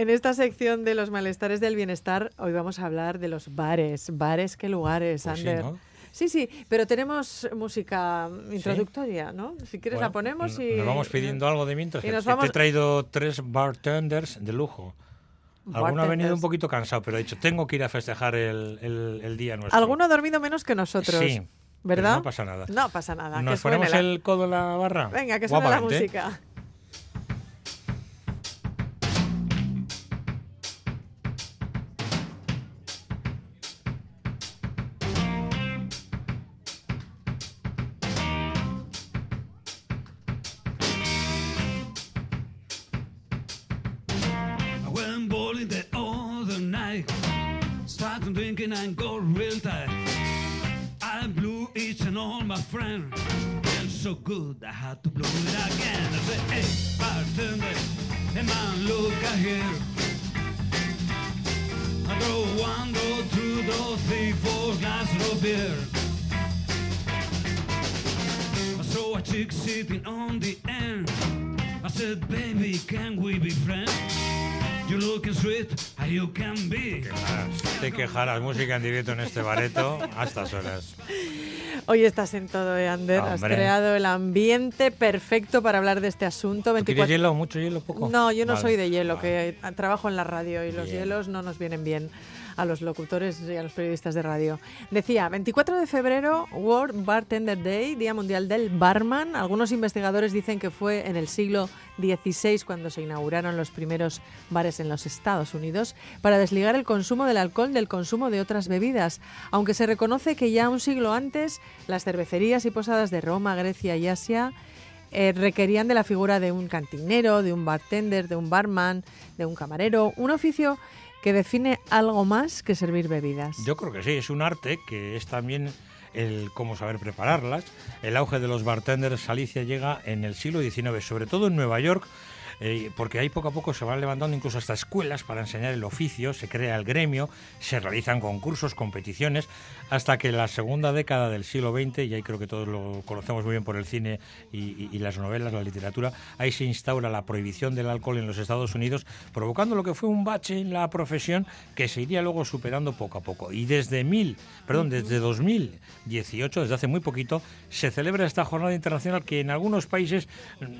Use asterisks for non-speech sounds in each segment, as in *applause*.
en esta sección de los malestares del bienestar, hoy vamos a hablar de los bares. Bares, qué lugares, Pues sí, Ander. ¿no? Sí, sí, pero tenemos música introductoria, ¿no? Si quieres la Bueno, ponemos n- y... Nos vamos pidiendo algo de mientras. Te vamos- he traído tres bartenders de lujo. Alguno ha venido un Bartenders. poquito cansado, pero ha dicho, tengo que ir a festejar el, el- el día nuestro. Alguno ha dormido menos que nosotros, Sí, ¿verdad? no pasa nada. No pasa nada. ¿Nos ponemos la- el codo en la barra? Venga, que suene la música. Good I had to blow it again. I said, hey, bartender, hey man, look at here. I draw one, draw two, draw three, four glasses of beer. I saw a chick sitting on the end. I said, baby, can we be friends? You looking sweet you can be. Te quejarás, música en directo en este bareto a estas horas. Hoy estás en todo, eh, Ander. Has creado el ambiente perfecto para hablar de este asunto. ¿Tú quieres hielo? ¿Mucho hielo? ¿Poco? No, yo no Vale, soy de hielo, vale. que trabajo en la radio y los hielos no nos vienen bien a los locutores y a los periodistas de radio. Decía, 24 de febrero, World Bartender Day, Día Mundial del Barman. Algunos investigadores dicen que fue en el siglo XVI cuando se inauguraron los primeros bares en los Estados Unidos para desligar el consumo del alcohol del consumo de otras bebidas, aunque se reconoce que ya un siglo antes las cervecerías y posadas de Roma, Grecia y Asia eh, requerían de la figura de un cantinero, de un bartender, de un barman, de un camarero, un oficio que define algo más que servir bebidas. Yo creo que sí, es un arte que es también el cómo saber prepararlas. El auge de los bartenders Alicia llega en el siglo XIX, sobre todo en Nueva York, eh, porque ahí poco a poco se van levantando incluso hasta escuelas para enseñar el oficio, se crea el gremio, se realizan concursos, competiciones, hasta que la segunda década del siglo XX, y ahí creo que todos lo conocemos muy bien por el cine y, y- y las novelas, la literatura, ahí se instaura la prohibición del alcohol en los Estados Unidos, provocando lo que fue un bache en la profesión que se iría luego superando poco a poco. Y desde mil, perdón, desde 2018, desde hace muy poquito, se celebra esta jornada internacional que en algunos países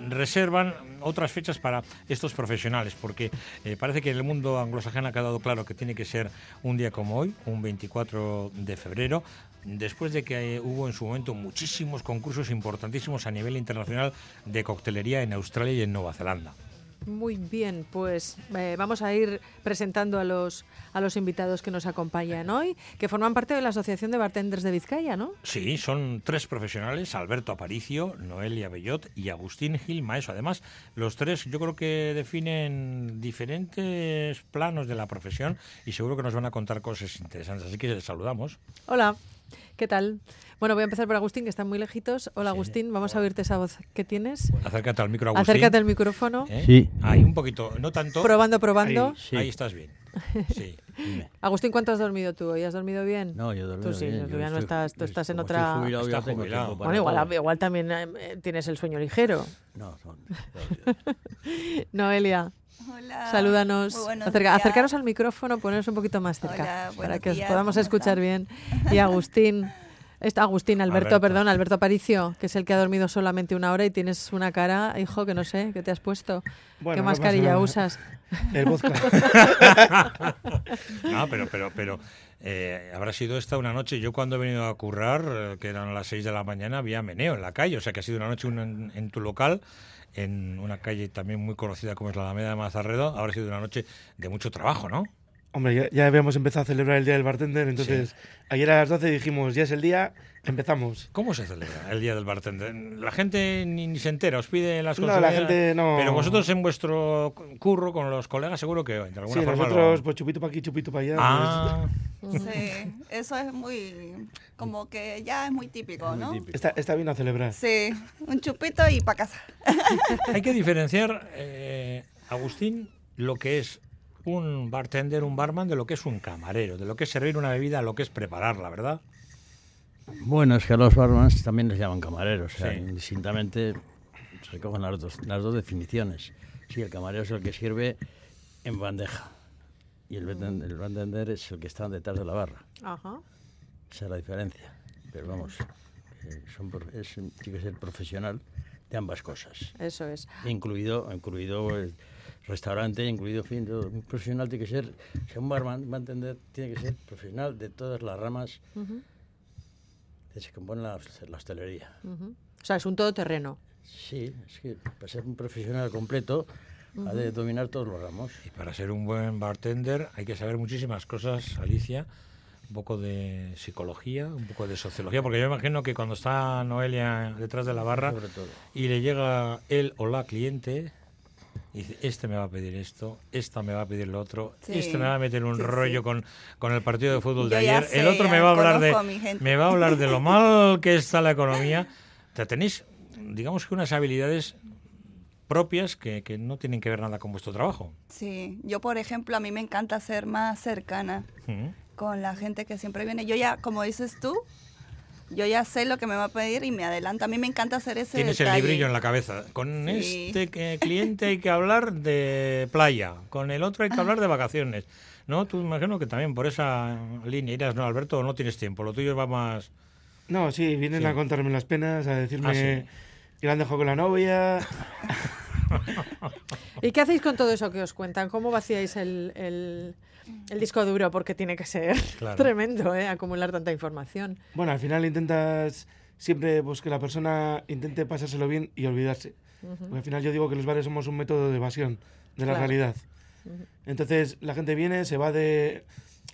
reservan otras fechas para estos profesionales, porque eh, parece que en el mundo anglosajeno ha quedado claro que tiene que ser un día como hoy, un 24 de febrero, después de que eh, hubo en su momento muchísimos concursos importantísimos a nivel internacional de coctelería en Australia y en Nueva Zelanda. Muy bien, pues eh, vamos a ir presentando a los, a los invitados que nos acompañan hoy, que forman parte de la Asociación de Bartenders de Vizcaya, ¿no? Sí, son tres profesionales, Alberto Aparicio, Noelia Bellot y Agustín Gil Maeso. Además, los tres yo creo que definen diferentes planos de la profesión y seguro que nos van a contar cosas interesantes. Así que les saludamos. Hola, ¿qué tal? Bueno, voy a empezar por Agustín, que está muy lejitos. Hola, Agustín, vamos a oírte esa voz que tienes. Acércate al micro, Agustín. Acércate al micrófono. ¿Eh? Sí. Ahí un poquito, no tanto. Probando, probando. Ahí. Sí. Ahí estás bien. Sí. Dime. Agustín, ¿cuánto has dormido tú hoy? ¿Has dormido bien? No, yo dormí Tú sí, bien. tú yo ya no estás, tú estás en otra... Jubilado, Está jubilado. Bueno, igual, igual también eh, tienes el sueño ligero. No, son- *laughs* Noelia, Hola. salúdanos. Acerca- acercaros al micrófono, poneros un poquito más cerca Hola, para que os días, podamos ¿cómo escuchar están? bien. Y Agustín, está Agustín, Alberto, Alberto. perdón, Alberto Aparicio, que es el que ha dormido solamente una hora y tienes una cara, hijo, que no sé, ¿qué te has puesto? Bueno, ¿Qué no mascarilla usas? El vodka. *laughs* No, pero, pero, pero eh, habrá sido esta una noche. Yo cuando he venido a currar, eh, que eran las 6 de la mañana, había meneo en la calle. O sea que ha sido una noche una en, en tu local, en una calle también muy conocida como es la Alameda de Mazarredo. Habrá sido una noche de mucho trabajo, ¿no? Hombre, ya, ya habíamos empezado a celebrar el Día del Bartender, entonces ayer a las 12 dijimos, ya es el día, empezamos. ¿Cómo se celebra el Día del Bartender? La gente ni, ni se entera, os pide las No, la gente no- Pero vosotros en vuestro curro con los colegas seguro que de alguna Sí, forma nosotros, lo... pues chupito para aquí, chupito para allá. Ah, Sí, eso es muy, como que ya es muy típico, ¿no? está, está bien a celebrar. Sí, un chupito y para casa. *laughs* hay que diferenciar, *laughs* eh, Agustín, lo que es un bartender, un barman, de lo que es un camarero, de lo que es servir una bebida, lo que es prepararla, ¿verdad? Bueno, es que a los barmans también les llaman camareros. O sea, Sí. indistintamente se recogen las dos, las dos definiciones. Sí, el camarero es el que sirve en bandeja. Y el, bartender- el bartender es el que está detrás de la barra. Ajá. Esa es la diferencia. Pero vamos, eh, son es, tiene que ser profesional de ambas cosas. Eso es. Incluido, incluido el restaurante, incluido, fin, todo. un profesional tiene que ser, un barman, va a entender, tiene que ser profesional de todas las ramas Ujú, que se compone la, la hostelería. ujú. O sea, es un todoterreno. Sí, es que para ser un profesional completo ha de dominar todos los ramos. Y para ser un buen bartender hay que saber muchísimas cosas, Alicia. Un poco de psicología, un poco de sociología, porque yo imagino que cuando está Noelia detrás de la barra Sobre todo. y le llega él o la cliente, y dice, este me va a pedir esto, esta me va a pedir lo otro, Sí, este me va a meter un sí, rollo sí. Con, con el partido de fútbol de Yo ayer, el otro me va a hablar de a me va a hablar de lo mal que está la economía. *laughs* O sea, tenéis, digamos que unas habilidades propias que, que no tienen que ver nada con vuestro trabajo. Sí, yo por ejemplo, a mí me encanta ser más cercana Ujú. con la gente que siempre viene. Yo ya, como dices tú, yo ya sé lo que me va a pedir y me adelanta. A mí me encanta hacer ese Tienes el detalle. librillo en la cabeza. Con Sí. este que- cliente hay que hablar de playa, con el otro hay que hablar de vacaciones. ¿No? Tú imagino que también por esa línea irás, ¿no, Alberto? ¿O no tienes tiempo? Lo tuyo va más... No, sí, vienen Sí. a contarme las penas, a decirme Ah, sí. que la han dejado con la novia. *laughs* *laughs* ¿Y qué hacéis con todo eso que os cuentan? ¿Cómo vaciáis el, el- el disco duro? Porque tiene que ser *laughs* Claro. tremendo, ¿eh? Acumular tanta información. Bueno, al final intentas siempre pues, que la persona intente pasárselo bien y olvidarse. Porque al final yo digo que los bares somos un método de evasión de la Claro. realidad. Entonces la gente viene, se va de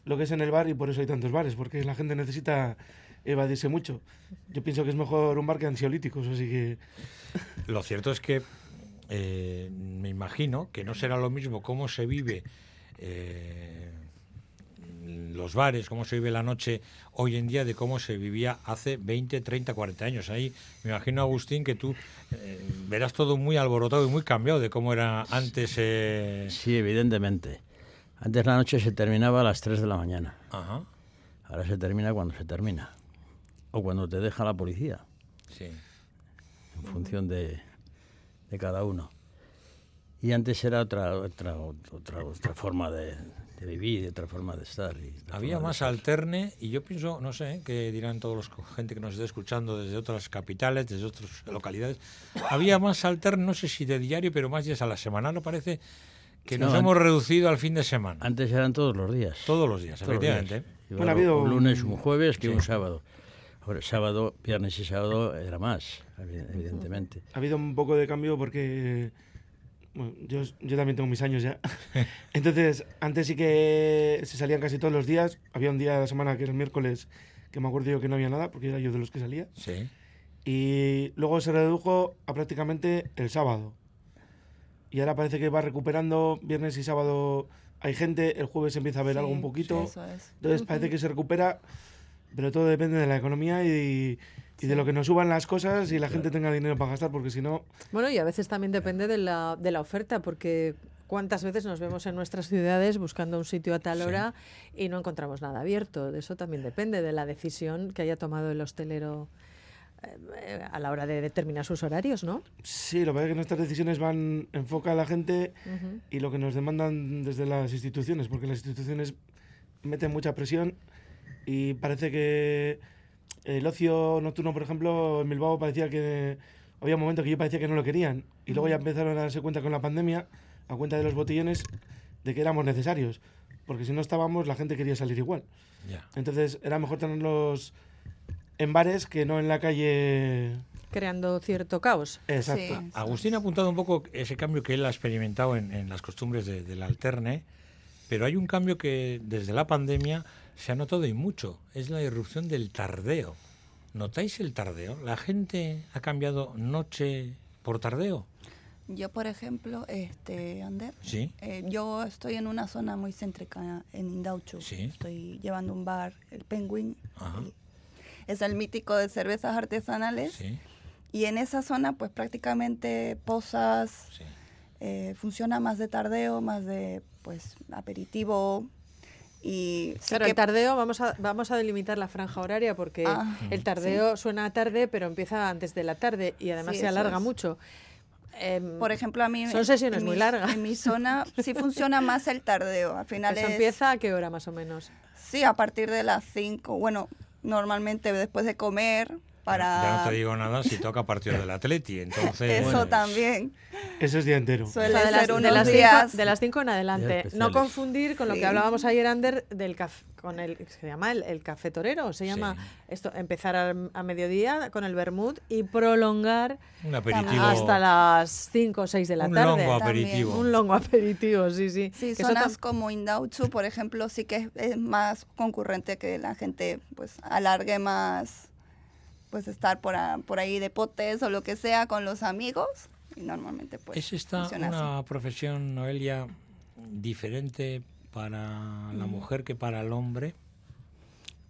lo que es en el bar y por eso hay tantos bares, porque la gente necesita evadirse mucho. Yo pienso que es mejor un bar que ansiolíticos, así que Lo cierto es que eh, me imagino que no será lo mismo cómo se vive eh, los bares, cómo se vive la noche hoy en día de cómo se vivía hace 20, 30, 40 años. Ahí me imagino, Agustín, que tú eh, verás todo muy alborotado y muy cambiado de cómo era antes. eh, Sí, evidentemente. Antes la noche se terminaba a las 3 de la mañana. Ajá, Ahora se termina cuando se termina. O cuando te deja la policía, sí. en función de, de cada uno. Y antes era otra otra otra, otra forma de, de vivir, otra forma de estar. y Había más estar. alterne y yo pienso, no sé, que dirán todos los gente que nos esté escuchando desde otras capitales, desde otras localidades, había más alterne, no sé si de diario, pero más días a la semana, ¿no parece? Que nos No, hemos reducido al fin de semana. Antes eran todos los días. Todos los días, Todos los días. efectivamente. Igual Bueno, ha habido un lunes, un- un jueves que Sí. un sábado. Ahora, sábado, viernes y sábado era más, evi- evidentemente. ha habido un poco de cambio porque bueno, yo, yo también tengo mis años ya. *laughs* Entonces, antes sí que se salían casi todos los días. Había un día de la semana que era el miércoles que me acuerdo yo que no había nada porque era yo de los que salía. Sí. Y luego se redujo a prácticamente el sábado. Y ahora parece que va recuperando viernes y sábado. Hay gente, el jueves empieza a ver Sí, algo un poquito. Eso es. Entonces parece que se recupera, pero todo depende de la economía y, y de lo que nos suban las cosas y la gente tenga dinero para gastar, porque si no, Bueno, y a veces también depende de la, de la oferta, porque cuántas veces nos vemos en nuestras ciudades buscando un sitio a tal Sí. hora y no encontramos nada abierto. De eso también depende de la decisión que haya tomado el hostelero eh, a la hora de determinar sus horarios, ¿no? sí, lo que pasa es que nuestras decisiones van enfoca a la gente y lo que nos demandan desde las instituciones, porque las instituciones meten mucha presión y parece que el ocio nocturno, por ejemplo, en Bilbao parecía que había un momento que yo parecía que no lo querían y luego ya empezaron a darse cuenta con la pandemia, a cuenta de los botellones, de que éramos necesarios, porque si no estábamos la gente quería salir igual. Entonces era mejor tenerlos en bares que no en la calle. Creando cierto caos. Exacto. Sí. Agustín ha apuntado un poco ese cambio que él ha experimentado en, en las costumbres de- del alterne, pero hay un cambio que desde la pandemia se ha notado y mucho, es la irrupción del tardeo. ¿Notáis el tardeo? ¿La gente ha cambiado noche por tardeo? Yo, por ejemplo, este, Ander, Sí. eh, yo estoy en una zona muy céntrica en Indauchu. Sí. Estoy llevando un bar, el Penguin. Ajá. es el mítico de cervezas artesanales. Sí, Y en esa zona, pues prácticamente posas, eh, funciona más de tardeo, más de pues aperitivo. Y Claro, que- el tardeo, vamos a, vamos a delimitar la franja horaria porque Ah, el tardeo suena tarde, pero empieza antes de la tarde y además Sí, se alarga es. mucho. em, Por ejemplo, a mí... Son sesiones muy mi- largas. En mi zona *laughs* sí funciona más el tardeo. Al final ¿eso es- empieza a qué hora más o menos? Sí, a partir de las 5. Bueno, normalmente después de comer para... Ya no te digo nada si toca a partir del Atleti, *laughs* entonces... Eso bueno, también. Eso es día entero. Suele O sea, de las, ser de unos las días... cinco, de las cinco en adelante. No confundir con lo Sí. que hablábamos ayer, Ander, del caf- con el se llama el, el café torero. Se llama Sí. esto empezar a, a mediodía con el vermut y prolongar Un aperitivo. hasta las 5 o 6 de la un tarde. longo También. aperitivo. Un longo aperitivo, sí, sí. Sí, Que eso zonas tam- como Indauchu, por ejemplo, sí que es, es más concurrente que la gente pues alargue más pues estar por, a- por ahí de potes o lo que sea con los amigos y normalmente pues ¿Es esta funciona así. una profesión, Noelia, diferente para la Mm. mujer que para el hombre?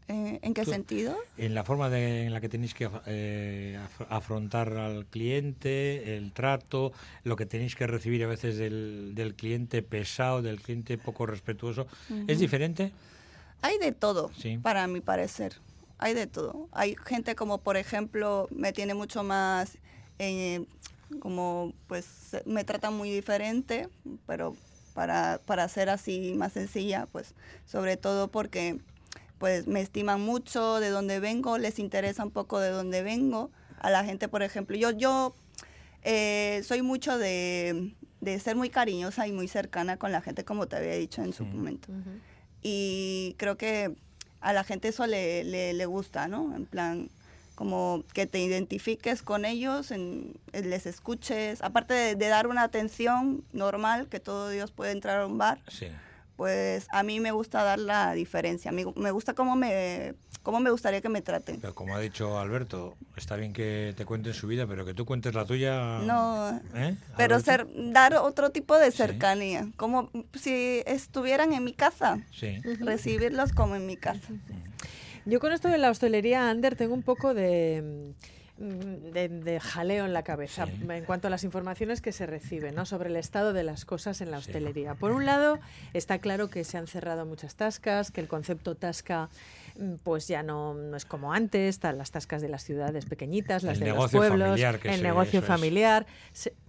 Eh, ¿En qué Tú- sentido? En la forma de- en la que tenéis que eh, af- afrontar al cliente, el trato, lo que tenéis que recibir a veces del, del cliente pesado, del cliente poco respetuoso, ¿es diferente? Hay de todo, Sí. para mi parecer. Hay de todo. Hay gente como, por ejemplo, me tiene mucho más, eh, como, pues, me trata muy diferente, pero para, para ser así más sencilla, pues, sobre todo porque, pues, me estiman mucho de dónde vengo, les interesa un poco de dónde vengo. A la gente, por ejemplo, yo, yo eh, soy mucho de, de ser muy cariñosa y muy cercana con la gente, como te había dicho en su momento y creo que a la gente eso le, le, le gusta, ¿no? En plan, como que te identifiques con ellos, en, en les escuches, aparte de, de dar una atención normal, que todo Dios puede entrar a un bar, Sí. Pues a mí me gusta dar la diferencia, me, me gusta cómo me, cómo me gustaría que me traten. Pero como ha dicho Alberto, está bien que te cuenten su vida, pero que tú cuentes la tuya. No, ¿eh, pero ser, dar otro tipo de Sí. cercanía, como si estuvieran en mi casa, Sí. recibirlos como en mi casa. Yo con esto de la hostelería, Ander, tengo un poco de, de, de jaleo en la cabeza Sí. en cuanto a las informaciones que se reciben ¿no? sobre el estado de las cosas en la Sí. hostelería. Por un lado, está claro que se han cerrado muchas tascas, que el concepto tasca mm, pues ya no, no es como antes, están las tascas de las ciudades pequeñitas, las El de los pueblos, familiar, el negocio es. familiar.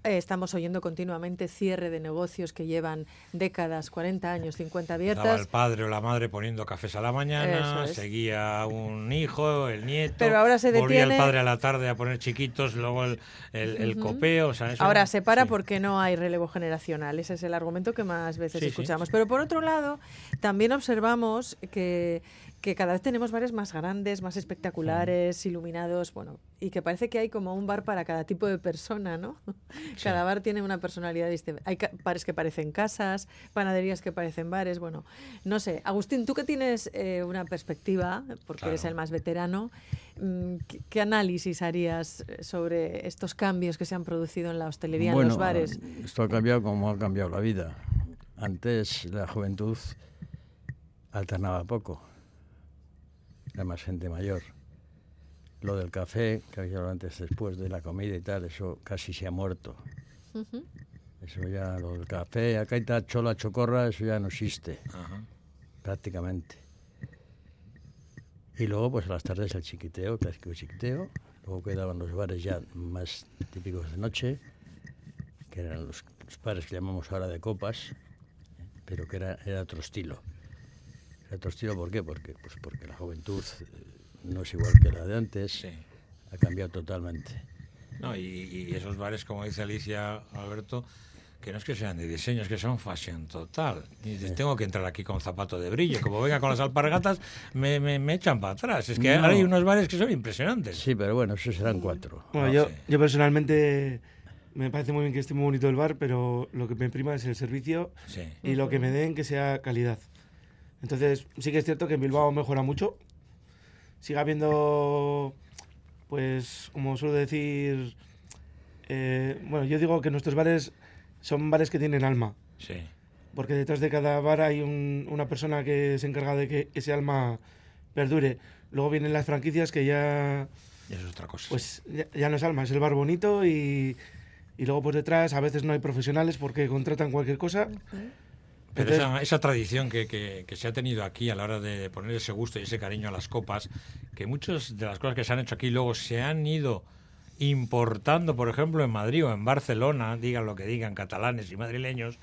Eh, estamos oyendo continuamente cierre de negocios que llevan décadas, 40 años, 50 Estaba abiertas. el padre o la madre poniendo cafés a la mañana, es. seguía un hijo, el nieto, Pero ahora se volvía el padre a la tarde a poner chiquitos, luego el, el- el copeo, o sea, eso- Ahora se para sí. porque no hay relevo generacional. Ese es el argumento que más veces sí. escuchamos. Pero por otro lado, también observamos que, que cada vez tenemos bares más grandes, más espectaculares, iluminados, bueno, y que parece que hay como un bar para cada tipo de persona, ¿no? *laughs* Cada bar tiene una personalidad distinta. Hay bares que parecen casas, panaderías que parecen bares, bueno, no sé. Agustín, tú que tienes eh, una perspectiva, porque eres el más veterano, mm, ¿qué, qué análisis harías sobre estos cambios que se han producido en la hostelería, en los bares? Esto ha cambiado como ha cambiado la vida. Antes la juventud alternaba poco. Era más gente mayor. Lo del café, que había hablado antes después de la comida y tal, eso casi se ha muerto. Ujú. Eso ya, lo del café, acá y tal, chola, chocorra, eso ya no existe, Ajá. prácticamente. Y luego, pues a las tardes el chiquiteo, clásico chiquiteo. Luego quedaban los bares ya más típicos de noche, que eran los, los bares que llamamos ahora de copas, ¿eh? pero que era, era otro estilo. Estilo, ¿por qué? Porque, pues porque la juventud eh, no es igual que la de antes, Sí. ha cambiado totalmente. No, y, y esos bares, como dice Alicia Alberto, que no es que sean de diseño, es que son fashion total. Y dices, tengo que entrar aquí con zapato de brillo. Como venga con las alpargatas, me, me, me echan para atrás. Es que No. ahora hay unos bares que son impresionantes. Sí, pero bueno, esos serán cuatro. Bueno, yo, sí. yo personalmente me parece muy bien que esté muy bonito el bar, pero lo que me prima es el servicio Sí. y lo que me den que sea calidad. Entonces, sí que es cierto que en Bilbao mejora mucho. Sigue habiendo, pues, como suelo decir, eh, bueno, yo digo que nuestros bares son bares que tienen alma, Sí. porque detrás de cada bar hay un- una persona que se encarga de que ese alma perdure. Luego vienen las franquicias que ya, Y eso es otra cosa. pues, ya, ya no es alma, es el bar bonito y, y luego por detrás a veces no hay profesionales porque contratan cualquier cosa. Pero Entonces- esa, esa tradición que, que- que se ha tenido aquí a la hora de poner ese gusto y ese cariño a las copas, que muchas de las cosas que se han hecho aquí luego se han ido importando, por ejemplo, en Madrid o en Barcelona, digan lo que digan, catalanes y madrileños,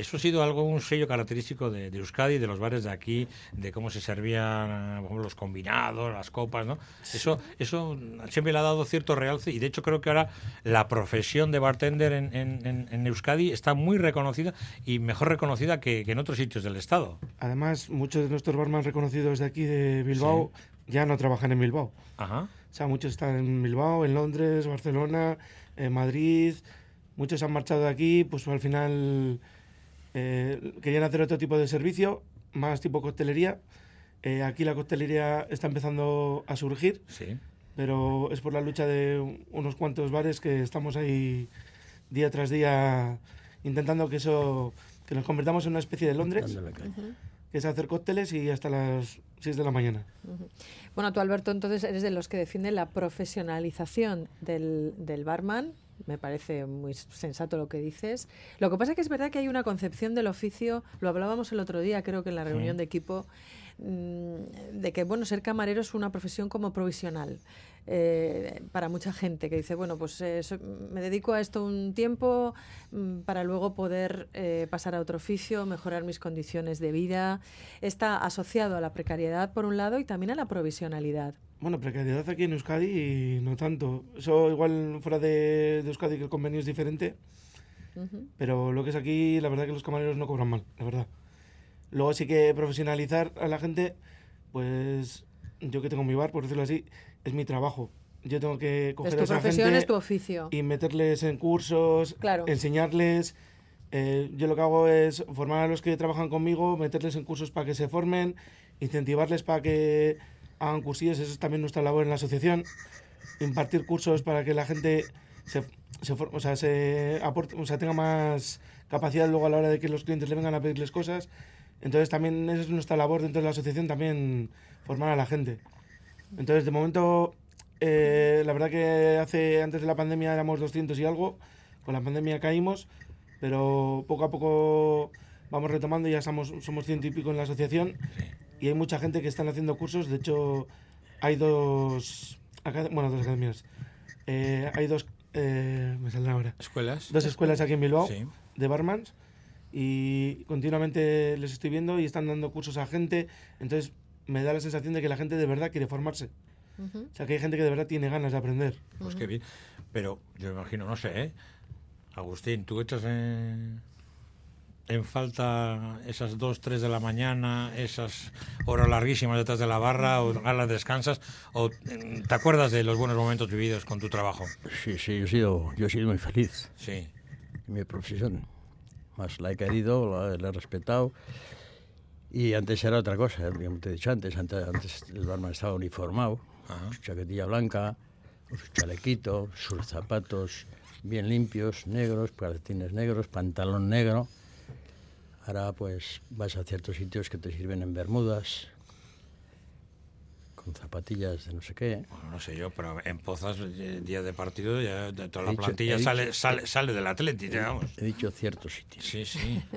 eso ha sido algo, un sello característico de, de Euskadi, de los bares de aquí, de cómo se servían por ejemplo, los combinados, las copas, ¿no? Eso, eso siempre le ha dado cierto realce y de hecho creo que ahora la profesión de bartender en, en- en- Euskadi está muy reconocida y mejor reconocida que, que en otros sitios del Estado. Además, muchos de nuestros barman reconocidos de aquí, de Bilbao, ya no trabajan en Bilbao. Ajá. O sea, muchos están en Bilbao, en Londres, Barcelona, en Madrid. Muchos han marchado de aquí, pues al final eh, querían hacer otro tipo de servicio, más tipo coctelería. Eh, aquí la coctelería está empezando a surgir, Sí. pero es por la lucha de unos cuantos bares que estamos ahí día tras día intentando que eso que nos convertamos en una especie de Londres, que es hacer cócteles y hasta las 6 de la mañana. Bueno, tú, Alberto, entonces eres de los que defiende la profesionalización del, del barman. Me parece muy sensato lo que dices. Lo que pasa es que es verdad que hay una concepción del oficio, lo hablábamos el otro día, creo que en la reunión de equipo, de que bueno ser camarero es una profesión como provisional eh, para mucha gente que dice bueno pues eh, so- me dedico a esto un tiempo mm, para luego poder eh, pasar a otro oficio mejorar mis condiciones de vida está asociado a la precariedad por un lado y también a la provisionalidad Bueno, precariedad aquí en Euskadi y no tanto. Eso igual fuera de, de Euskadi que el convenio es diferente, pero lo que es aquí, la verdad que los camareros no cobran mal, la verdad. Luego sí que profesionalizar a la gente, pues yo que tengo mi bar, por decirlo así, es mi trabajo. Yo tengo que coger es a tu esa profesión gente es tu oficio y meterles en cursos, Claro. enseñarles. Eh, yo lo que hago es formar a los que trabajan conmigo, meterles en cursos para que se formen, incentivarles para que hagan cursillos, eso es también nuestra labor en la asociación, impartir cursos para que la gente se, se, o sea, se aporte, o sea, tenga más capacidad luego a la hora de que los clientes le vengan a pedirles cosas. Entonces también esa es nuestra labor dentro de la asociación, también formar a la gente. Entonces, de momento, eh, la verdad que hace antes de la pandemia éramos 200 y algo, con la pandemia caímos, pero poco a poco vamos retomando ya somos, somos ciento y pico en la asociación y hay mucha gente que están haciendo cursos, de hecho hay dos, bueno, dos academias, Eh, hay dos, eh, me saldrá ahora, ¿Escuelas? dos escuelas aquí en Bilbao Sí. de barmans y continuamente les estoy viendo y están dando cursos a gente, entonces me da la sensación de que la gente de verdad quiere formarse. Ujú. O sea, que hay gente que de verdad tiene ganas de aprender. Pues qué bien. Pero yo me imagino, no sé, ¿eh? Agustín, ¿tú echas en, en falta esas dos, tres de la mañana, esas horas larguísimas detrás de la barra, o a las descansas, o te acuerdas de los buenos momentos vividos con tu trabajo? Sí, sí, yo he sido, yo he sido muy feliz Sí. en mi profesión. Más la he querido, la, la he respetado. Y antes era otra cosa, como te he dicho antes. Antes, antes el barman estaba uniformado, Ajá. su chaquetilla blanca, su chalequito, sus zapatos bien limpios, negros, calcetines negros, pantalón negro. Ahora pues vas a ciertos sitios que te sirven en bermudas, con zapatillas de no sé qué. Bueno, no sé yo, pero en Pozas, eh, día de partido, ya de toda la dicho- plantilla sale, sale, sale del Atlético, digamos. He dicho ciertos sitios. Sí, sí. *laughs*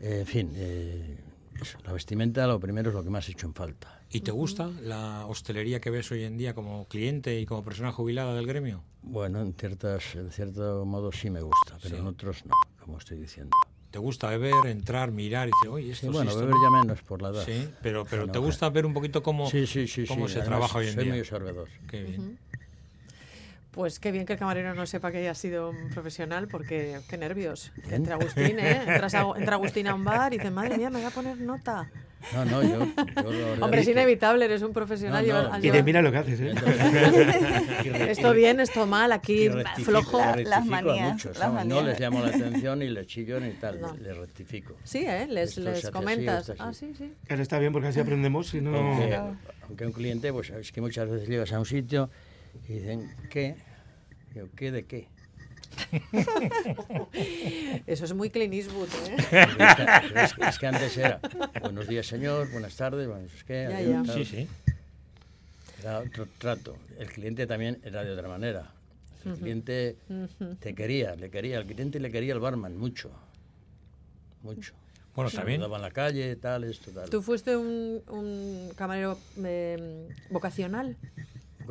En fin, eh, eso, la vestimenta lo primero es lo que más he hecho en falta. ¿Y te gusta la hostelería que ves hoy en día como cliente y como persona jubilada del gremio? Bueno, en, ciertas, en cierto modo sí me gusta, pero Sí. en otros no, como estoy diciendo. ¿Te gusta beber, entrar, mirar y decir, oye, esto Sí, sí, bueno, esto beber no"? ya menos por la edad. Sí, pero, pero no, ¿te gusta ver un poquito cómo, sí, sí, sí, cómo sí, se además, trabaja hoy en soy día? muy absorbedor. Qué bien. Pues qué bien que el camarero no sepa que haya sido un profesional, porque qué nervios. Bien. Entre Agustín, ¿eh? Entras a- entra *laughs* Agustín a un bar y dice, madre mía, me voy a poner nota. No, no, yo... yo lo- Hombre, es inevitable, eres un profesional. No, no, has Y mira lo que haces, ¿eh? *laughs* Esto bien, esto mal, aquí y flojo. La- las a manías, muchos, las ¿sabes? No les llamo la atención ni les chillo ni tal, No. les rectifico. Sí, ¿eh? Les, así, comentas. ah, sí, sí. Ahora está bien porque así aprendemos. Si no, Aunque, aunque un cliente, pues es que muchas veces llegas a un sitio y dicen, ¿qué? ¿qué de qué? *laughs* Eso es muy Clint Eastwood, ¿eh? Es, que, es antes era, buenos días señor, buenas tardes, bueno, es que Ya, adiós, ya. tal. Sí, sí. Era otro trato. El cliente también era de otra manera. El cliente te quería, le quería, el cliente le quería al barman mucho, mucho. Bueno, también. En la calle, tal, esto, tal. ¿Tú fuiste un, un camarero eh, vocacional?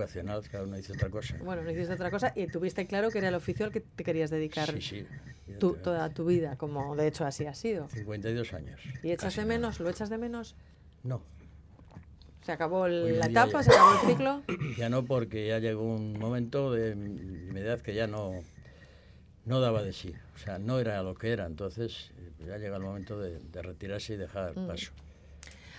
Vocacional, cada uno dice otra cosa. Bueno, no hiciste otra cosa y tuviste claro que era el oficio al que te querías dedicar Sí, sí. tu- toda tu vida, como de hecho así ha sido. 52 años. ¿Y echas de nada. menos? ¿Lo echas de menos? No, ¿Se acabó el- la etapa? ya- ¿Se acabó el ciclo? *coughs* ya no, porque ya llegó un momento de mi edad que ya no, no daba de sí. O sea, no era lo que era. Entonces, ya llega el momento de, de retirarse y dejar Mm. paso.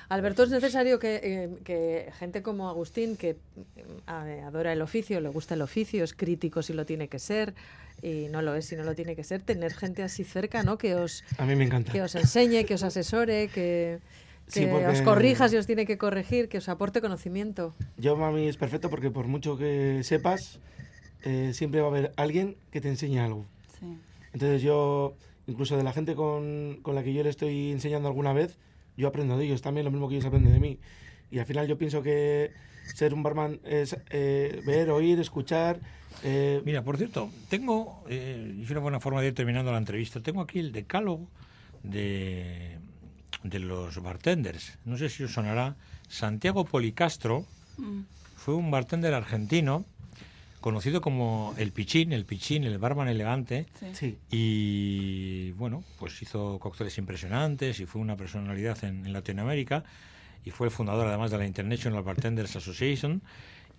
Alberto, es necesario que, eh, que gente como Agustín, que eh, adora el oficio, le gusta el oficio, es crítico si lo tiene que ser, y no lo es si no lo tiene que ser, tener gente así cerca, ¿no? Que os, A mí me encanta. que os enseñe, que os asesore, que, *laughs* Sí, que porque- os corrija si os tiene que corregir, que os aporte conocimiento. Yo mí es perfecto porque por mucho que sepas, eh, siempre va a haber alguien que te enseñe algo. Sí. Entonces yo, incluso de la gente con, con la que yo le estoy enseñando alguna vez, yo aprendo de ellos también lo mismo que ellos aprenden de mí. Y al final yo pienso que ser un barman es eh, ver, oír, escuchar. eh, Mira, por cierto, tengo, eh, y es una buena forma de ir terminando la entrevista, tengo aquí el decálogo de, de los bartenders. No sé si os sonará. Santiago Policastro Mm. fue un bartender argentino conocido como el Pichín, el Pichín, el barman elegante. Sí. Y bueno, pues hizo cócteles impresionantes y fue una personalidad en, en Latinoamérica y fue el fundador además de la International Bartenders Association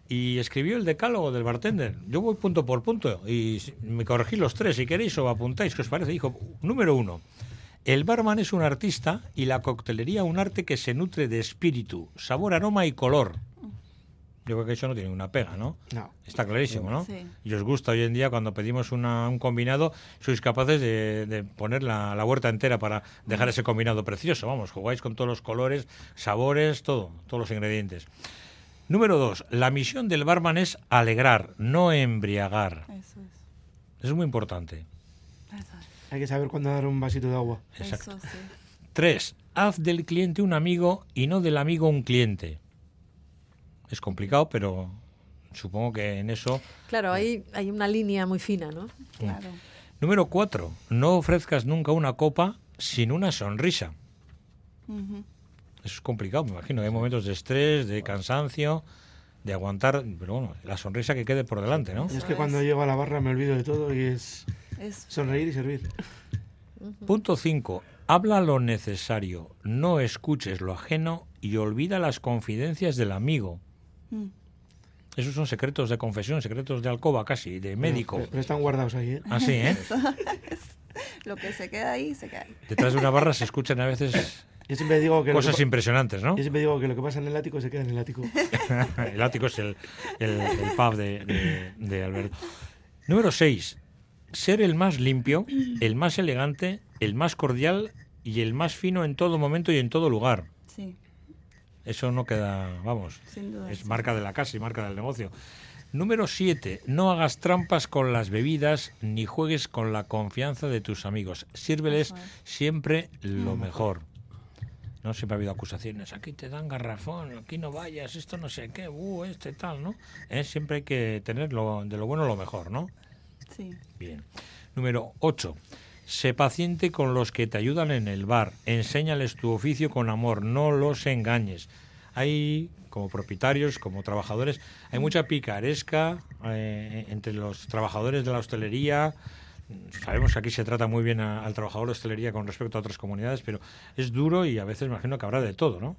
y escribió el decálogo del bartender. Yo voy punto por punto y me corregí los tres si queréis o apuntáis, ¿qué os parece? Dijo, número uno, el barman es un artista y la coctelería un arte que se nutre de espíritu, sabor, aroma y color. Yo creo que eso no tiene una pega, ¿no? no. Está clarísimo, ¿no? Sí. Y os gusta hoy en día cuando pedimos una- un combinado, sois capaces de, de poner la, la huerta entera para dejar ese combinado precioso. Vamos, jugáis con todos los colores, sabores, todo, todos los ingredientes. Número dos, la misión del barman es alegrar, no embriagar. Eso es. Eso es muy importante. Eso es. Hay que saber cuándo dar un vasito de agua. Exacto. Eso sí. Tres, haz del cliente un amigo y no del amigo un cliente. Es complicado, pero supongo que en eso Claro, hay, hay una línea muy fina, ¿no? Claro. Número cuatro, no ofrezcas nunca una copa sin una sonrisa. Eso es complicado, me imagino. Hay momentos de estrés, de cansancio, de aguantar, pero bueno, la sonrisa que quede por delante, ¿no? Es que cuando llego a la barra me olvido de todo y es Es sonreír y servir. Punto cinco, habla lo necesario, no escuches lo ajeno y olvida las confidencias del amigo. Mm, Esos son secretos de confesión, secretos de alcoba casi, de médico. Pero, pero están guardados ahí, ¿eh? Así, ¿eh? *laughs* lo que se queda ahí, se queda ahí. Detrás de una barra se escuchan a veces Yo siempre digo que lo cosas que, impresionantes, ¿no? yo siempre digo que lo que pasa en el ático se queda en el ático. *laughs* *laughs* el ático es el, el- el pub de, de- de Alberto. Número 6. Ser el más limpio, el más elegante, el más cordial y el más fino en todo momento y en todo lugar. Eso no queda, vamos, *laughs* sin duda. es sí. marca de la casa y marca del negocio. Número 7. No hagas trampas con las bebidas ni juegues con la confianza de tus amigos. Sírveles siempre lo mejor. No siempre ha habido acusaciones. Aquí te dan garrafón, aquí no vayas, esto no sé qué, uh, este tal, ¿no? Eh, Siempre hay que tener lo- de lo bueno lo mejor, ¿no? Sí, Bien. Número 8. Sé paciente con los que te ayudan en el bar. Enséñales tu oficio con amor. No los engañes. Hay, como propietarios, como trabajadores, hay mucha picaresca eh, entre los trabajadores de la hostelería. Sabemos que aquí se trata muy bien a- al trabajador de hostelería con respecto a otras comunidades, pero es duro y a veces me imagino que habrá de todo, ¿no?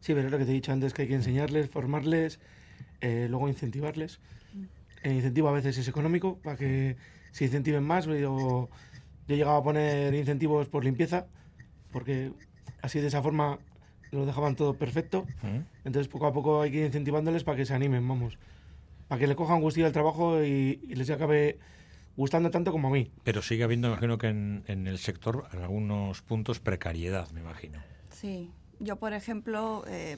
Sí, pero es lo que te he dicho antes, que hay que enseñarles, formarles, eh, luego incentivarles. El incentivo a veces es económico, para que se incentiven más. o Yo, he llegado a poner incentivos por limpieza, porque así de esa forma lo dejaban todo perfecto. ¿Mm? Entonces poco a poco hay que ir incentivándoles para que se animen, vamos. Para que le cojan gustillo al trabajo y, y les acabe gustando tanto como a mí. Pero sigue habiendo, imagino que en, en el sector, en algunos puntos, precariedad, me imagino. sí. Yo, por ejemplo, eh,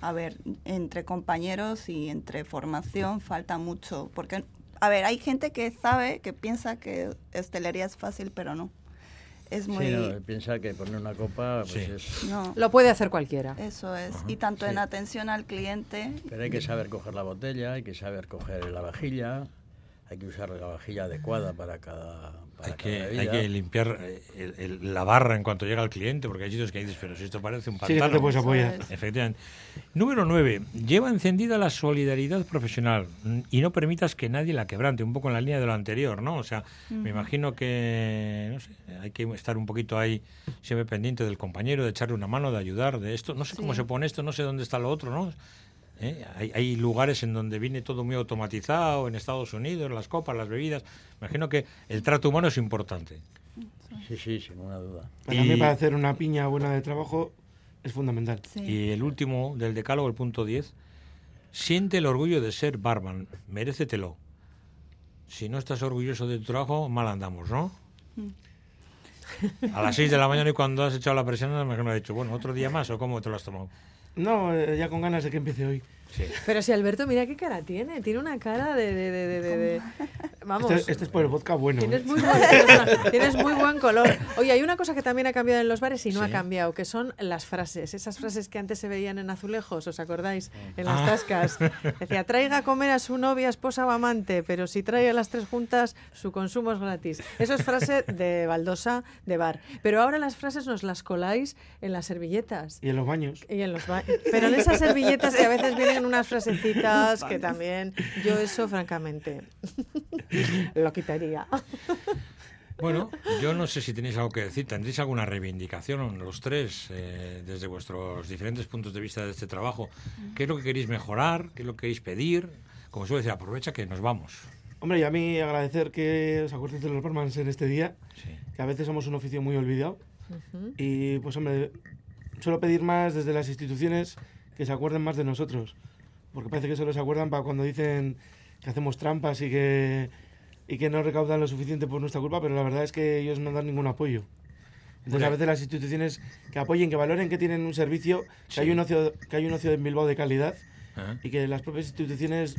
a ver, entre compañeros y entre formación falta mucho. Porque, a ver, hay gente que sabe, que piensa que hostelería es fácil, pero no. Es muy... Sí, no, piensa que poner una copa pues Sí. es... no, Lo puede hacer cualquiera. eso es. Y tanto en atención al cliente, Pero hay que saber coger la botella, hay que saber coger la vajilla, hay que usar la vajilla adecuada para cada, para Hay que, cada hay bebida. que limpiar eh, el- el- la barra en cuanto llega el cliente, porque hay sitios que dices, pero si esto parece un Sí, no te pantano. puedes apoyar. Efectivamente. Número 9. Lleva encendida la solidaridad profesional y no permitas que nadie la quebrante, un poco en la línea de lo anterior, ¿no? O sea, me imagino que no sé, hay que estar un poquito ahí siempre pendiente del compañero, de echarle una mano, de ayudar, de esto. No sé cómo Sí. se pone esto, no sé dónde está lo otro, ¿no? ¿Eh? Hay, hay lugares en donde viene todo muy automatizado, en Estados Unidos, las copas, las bebidas. Imagino que el trato humano es importante. Sí, sí, sin ninguna duda. Para Y- mí, para hacer una piña buena de trabajo, es fundamental. Sí. Y el último del decálogo, el punto 10, siente el orgullo de ser barman, merécetelo. Si no estás orgulloso de tu trabajo, mal andamos, ¿no? A las 6 de la mañana y cuando has echado la presión, me imagino ha dicho, bueno, otro día más o cómo te lo has tomado. No, eh, ya con ganas de que empiece hoy. Sí. Pero si Alberto, mira qué cara tiene. Tiene una cara de... de, de, de- de- de- Vamos. Este, este es por el vodka bueno. Tienes ¿eh? muy, buen, *laughs* tienes muy buen color. Oye, hay una cosa que también ha cambiado en los bares y no Sí. ha cambiado, que son las frases. Esas frases que antes se veían en azulejos, ¿os acordáis? En las Ah. tascas. *laughs* Decía, traiga a comer a su novia, esposa o amante, pero si trae a las tres juntas, su consumo es gratis. Eso es frase de baldosa de bar. Pero ahora las frases nos las coláis en las servilletas. Y en los baños. Y en los ba- Pero en esas servilletas que a veces vienen unas frasecitas que también yo eso francamente *laughs* *laughs* lo quitaría. Bueno, yo no sé si tenéis algo que decir. ¿Tendréis alguna reivindicación los tres eh, desde vuestros diferentes puntos de vista de este trabajo? ¿Qué es lo que queréis mejorar? ¿Qué es lo que queréis pedir? Como suele decir, aprovecha que nos vamos. Hombre, y a mí agradecer que os acordéis de los barmans en este día, Sí. que a veces somos un oficio muy olvidado. Ujú. Y pues hombre, suelo pedir más desde las instituciones que se acuerden más de nosotros. Porque parece que solo se acuerdan para cuando dicen que hacemos trampas y que, y que no recaudan lo suficiente por nuestra culpa, pero la verdad es que ellos no dan ningún apoyo. Entonces a veces las instituciones que apoyen, que valoren que tienen un servicio, que, hay Sí. un ocio, que hay un ocio en Bilbao de calidad Ajá. y que las propias instituciones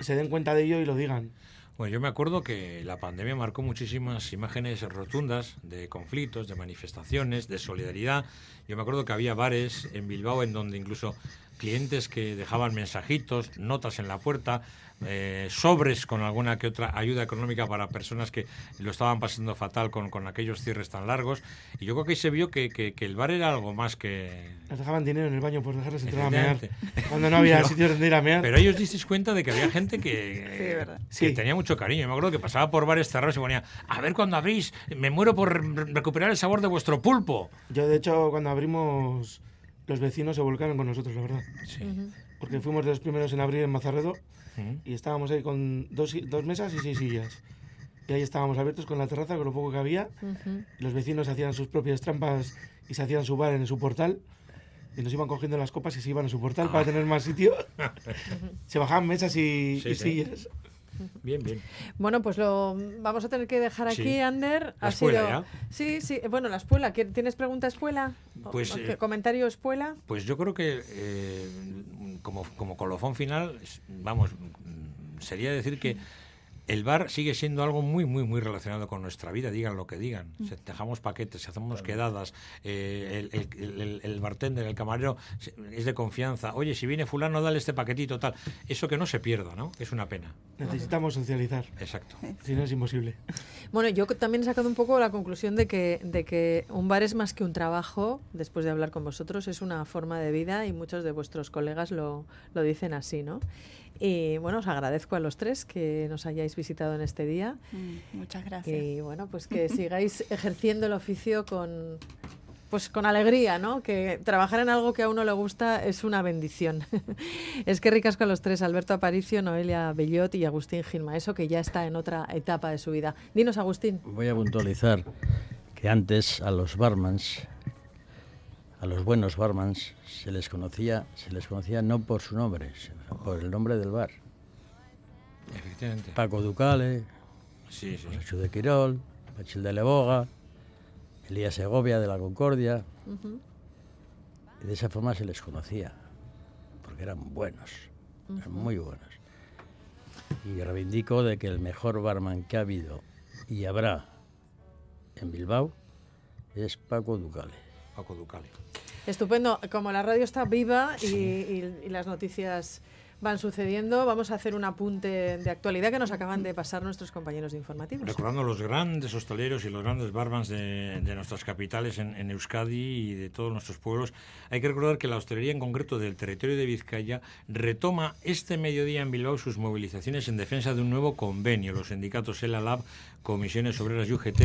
se den cuenta de ello y lo digan. Bueno, yo me acuerdo que la pandemia marcó muchísimas imágenes rotundas de conflictos, de manifestaciones, de solidaridad. Yo me acuerdo que había bares en Bilbao en donde incluso clientes que dejaban mensajitos, notas en la puerta, eh, sobres con alguna que otra ayuda económica para personas que lo estaban pasando fatal con, con aquellos cierres tan largos. Y yo creo que ahí se vio que, que- que el bar era algo más que... Nos dejaban dinero en el baño por dejarles entrar a mear. Cuando no había *laughs* Pero- sitios donde ir a mear. Pero ellos disteis cuenta de que había gente que, Sí, verdad. que Sí. tenía mucho cariño. Yo me acuerdo que pasaba por bares cerrados y ponía, a ver cuando abrís, me muero por re- recuperar el sabor de vuestro pulpo. Yo, de hecho, cuando abrimos, los vecinos se volcaron con nosotros, la verdad. Sí. Porque fuimos de los primeros en abrir en Mazarredo y estábamos ahí con dos, dos mesas y seis sillas. Y ahí estábamos abiertos con la terraza, con lo poco que había. Ujú. Los vecinos hacían sus propias trampas y se hacían su bar en su portal. Y nos iban cogiendo las copas y se iban a su portal para tener más sitio. *laughs* se bajaban mesas y, Sí, y sí. sillas. Bien, bien. Bueno, pues lo vamos a tener que dejar aquí, Sí. Ander. La Ha espuela, sido- ya. Sí, sí. Bueno, la espuela. ¿Qué- ¿Tienes pregunta espuela? Pues, eh, ¿Comentario espuela? Pues yo creo que eh, como, como colofón final, vamos, sería decir que el bar sigue siendo algo muy, muy, muy relacionado con nuestra vida, digan lo que digan. Se- dejamos paquetes, hacemos quedadas, eh, el, el- el- el bartender, el camarero es de confianza. Oye, si viene fulano, dale este paquetito, tal. Eso que no se pierda, ¿no? Es una pena. Necesitamos socializar. Exacto. Si no, es imposible. Bueno, yo también he sacado un poco la conclusión de que, de que un bar es más que un trabajo, después de hablar con vosotros, es una forma de vida y muchos de vuestros colegas lo, lo dicen así, ¿no? Y bueno, os agradezco a los tres que nos hayáis visitado en este día Mm, muchas gracias. y bueno, pues que *laughs* sigáis ejerciendo el oficio con pues con alegría, ¿no? Que trabajar en algo que a uno le gusta es una bendición. *laughs* es que ricas con los tres, Alberto Aparicio, Noelia Bellot y Agustín Gilma, eso que ya está en otra etapa de su vida. Dinos, Agustín. Voy a puntualizar que antes a los barmans, a los buenos barmans, se les conocía, se les conocía no por su nombre, sino por el nombre del bar. Efectivamente. Paco Ducale, Sí, sí. De Quirol, Pachil de Leboga, Elías Segovia de la Concordia. Y de esa forma se les conocía, porque eran buenos, eran muy buenos. Y reivindico de que el mejor barman que ha habido y habrá en Bilbao es Paco Ducale. Paco Ducale. Estupendo, como la radio está viva y, y- y las noticias van sucediendo. Vamos a hacer un apunte de actualidad que nos acaban de pasar nuestros compañeros de informativos. Recordando los grandes hosteleros y los grandes barmans de, de nuestras capitales en, en Euskadi y de todos nuestros pueblos, hay que recordar que la hostelería en concreto del territorio de Vizcaya retoma este mediodía en Bilbao sus movilizaciones en defensa de un nuevo convenio. Los sindicatos ELA Lab, Comisiones Obreras y UGT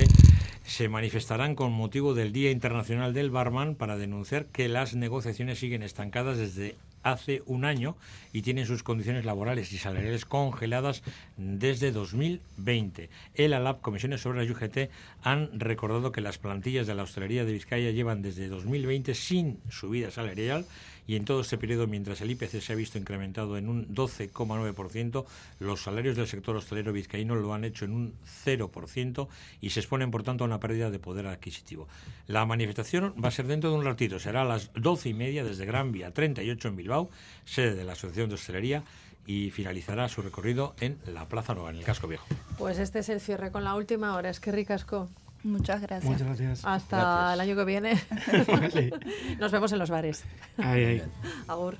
se manifestarán con motivo del Día Internacional del Barman para denunciar que las negociaciones siguen estancadas desde hace un año y tienen sus condiciones laborales y salariales congeladas desde 2020. El ALAB, Comisiones Obreras y UGT han recordado que las plantillas de la hostelería de Vizcaya llevan desde 2020 sin subida salarial y en todo este periodo, mientras el IPC se ha visto incrementado en un 12,9%, los salarios del sector hostelero vizcaíno lo han hecho en un 0% y se exponen, por tanto, a una pérdida de poder adquisitivo. La manifestación va a ser dentro de un ratito, será a las 12 y media desde Gran Vía 38 en Bilbao, sede de la Asociación de Hostelería, y finalizará su recorrido en la Plaza Nueva, en el Casco Viejo. Pues este es el cierre con la última hora. Es que ricasco. Muchas gracias. Muchas gracias. Hasta Gracias. el año que viene. *laughs* Vale. Nos vemos en los bares. Ay, ay. Agur.